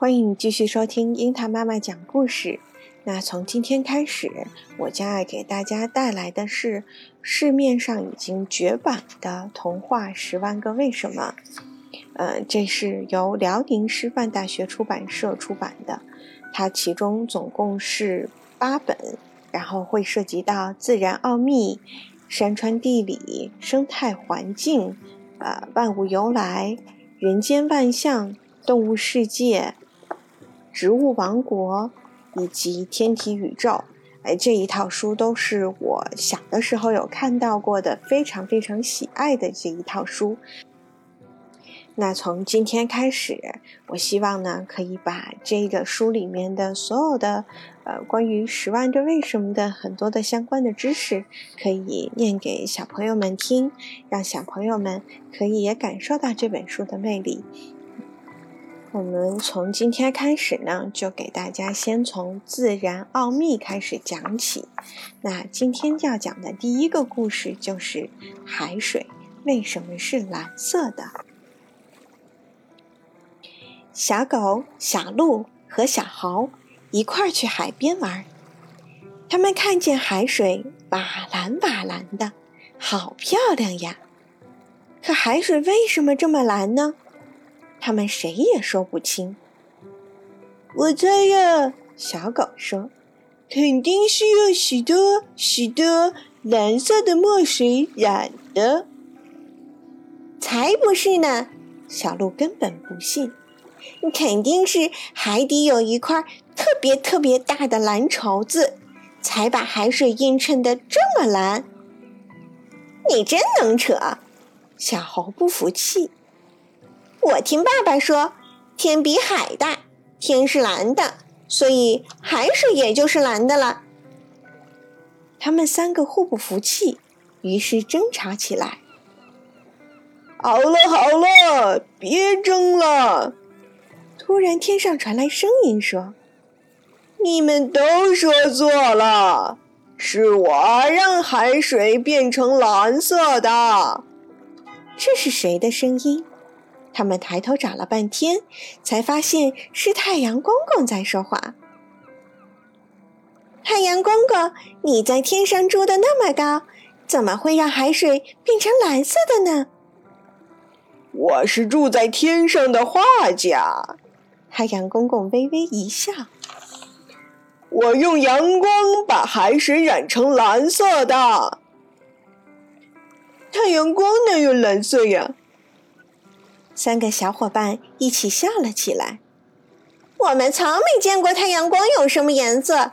欢迎继续收听樱桃妈妈讲故事。那从今天开始，我将要给大家带来的是市面上已经绝版的童话《十万个为什么》。嗯，这是由辽宁师范大学出版社出版的，它其中总共是八本，然后会涉及到自然奥秘、山川地理、生态环境、啊万物由来、人间万象、动物世界。植物王国以及天体宇宙，哎，这一套书都是我小的时候有看到过的，非常非常喜爱的这一套书。那从今天开始，我希望呢，可以把这个书里面的所有的呃关于十万个为什么的很多的相关的知识，可以念给小朋友们听，让小朋友们可以也感受到这本书的魅力。我们从今天开始呢，就给大家先从自然奥秘开始讲起。那今天要讲的第一个故事就是海水为什么是蓝色的？小狗小鹿和小豪一块儿去海边玩，他们看见海水瓦蓝瓦蓝的，好漂亮呀！可海水为什么这么蓝呢？他们谁也说不清。我猜呀，小狗说：“肯定是用许多许多蓝色的墨水染的。”才不是呢！小鹿根本不信，肯定是海底有一块特别特别大的蓝绸子，才把海水映衬的这么蓝。你真能扯！小猴不服气。我听爸爸说，天比海大，天是蓝的，所以海水也就是蓝的了。他们三个互不服气，于是争吵起来。好了好了，别争了！突然，天上传来声音说：“你们都说错了，是我让海水变成蓝色的。”这是谁的声音？他们抬头找了半天，才发现是太阳公公在说话。太阳公公，你在天上住的那么高，怎么会让海水变成蓝色的呢？我是住在天上的画家。太阳公公微微一笑。我用阳光把海水染成蓝色的。太阳光哪有蓝色呀？三个小伙伴一起笑了起来。我们从没见过太阳光有什么颜色。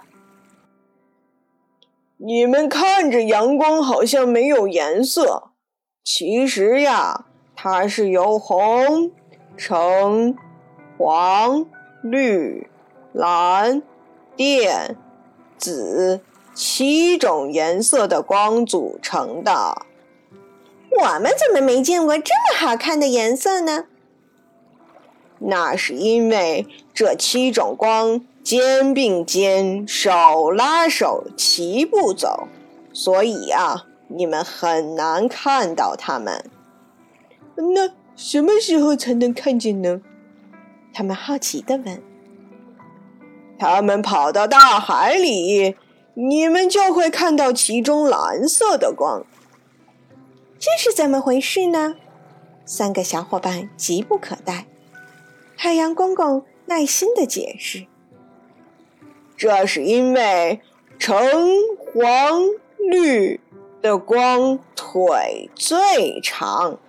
你们看着阳光好像没有颜色，其实呀，它是由红、橙、黄、绿、蓝、靛、紫七种颜色的光组成的。我们怎么没见过这么好看的颜色呢？那是因为这七种光肩并肩、手拉手、齐步走，所以啊，你们很难看到它们。那什么时候才能看见呢？他们好奇地问。他们跑到大海里，你们就会看到其中蓝色的光。这是怎么回事呢？三个小伙伴急不可待。太阳公公耐心的解释：“这是因为橙、黄、绿的光腿最长，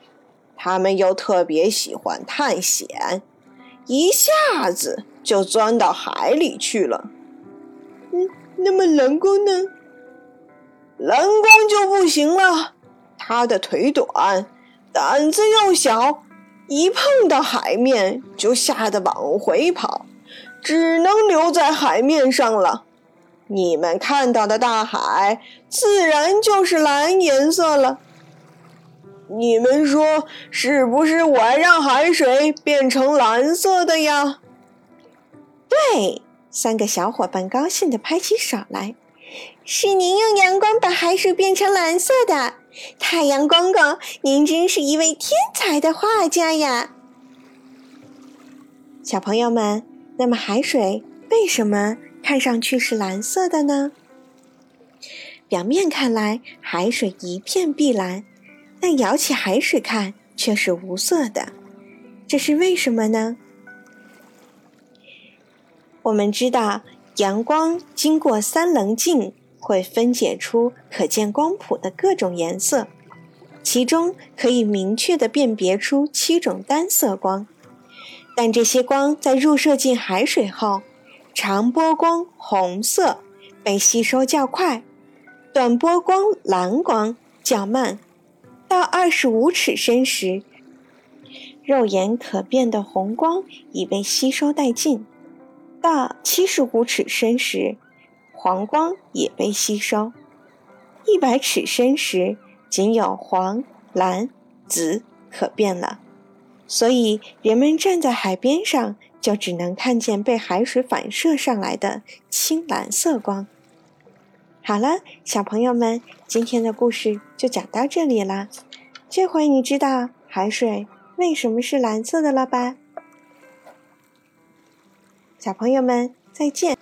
它们又特别喜欢探险，一下子就钻到海里去了。嗯，那么蓝光呢？蓝光就不行了。”他的腿短，胆子又小，一碰到海面就吓得往回跑，只能留在海面上了。你们看到的大海，自然就是蓝颜色了。你们说是不是我让海水变成蓝色的呀？对，三个小伙伴高兴地拍起手来。是您用阳光把海水变成蓝色的，太阳公公，您真是一位天才的画家呀！小朋友们，那么海水为什么看上去是蓝色的呢？表面看来，海水一片碧蓝，但舀起海水看却是无色的，这是为什么呢？我们知道，阳光经过三棱镜会分解出可见光谱的各种颜色，其中可以明确地辨别出七种单色光。但这些光在入射进海水后，长波光红色被吸收较快。短波光蓝光较慢，到二十五尺深时，肉眼可辨的红光已被吸收殆尽；到七十五尺深时，黄光也被吸收；一百尺深时，仅有黄、蓝、紫可辨了。所以，人们站在海边上，就只能看见被海水反射上来的青蓝色光。好了，小朋友们，今天的故事就讲到这里啦。这回你知道海水为什么是蓝色的了吧？小朋友们，再见。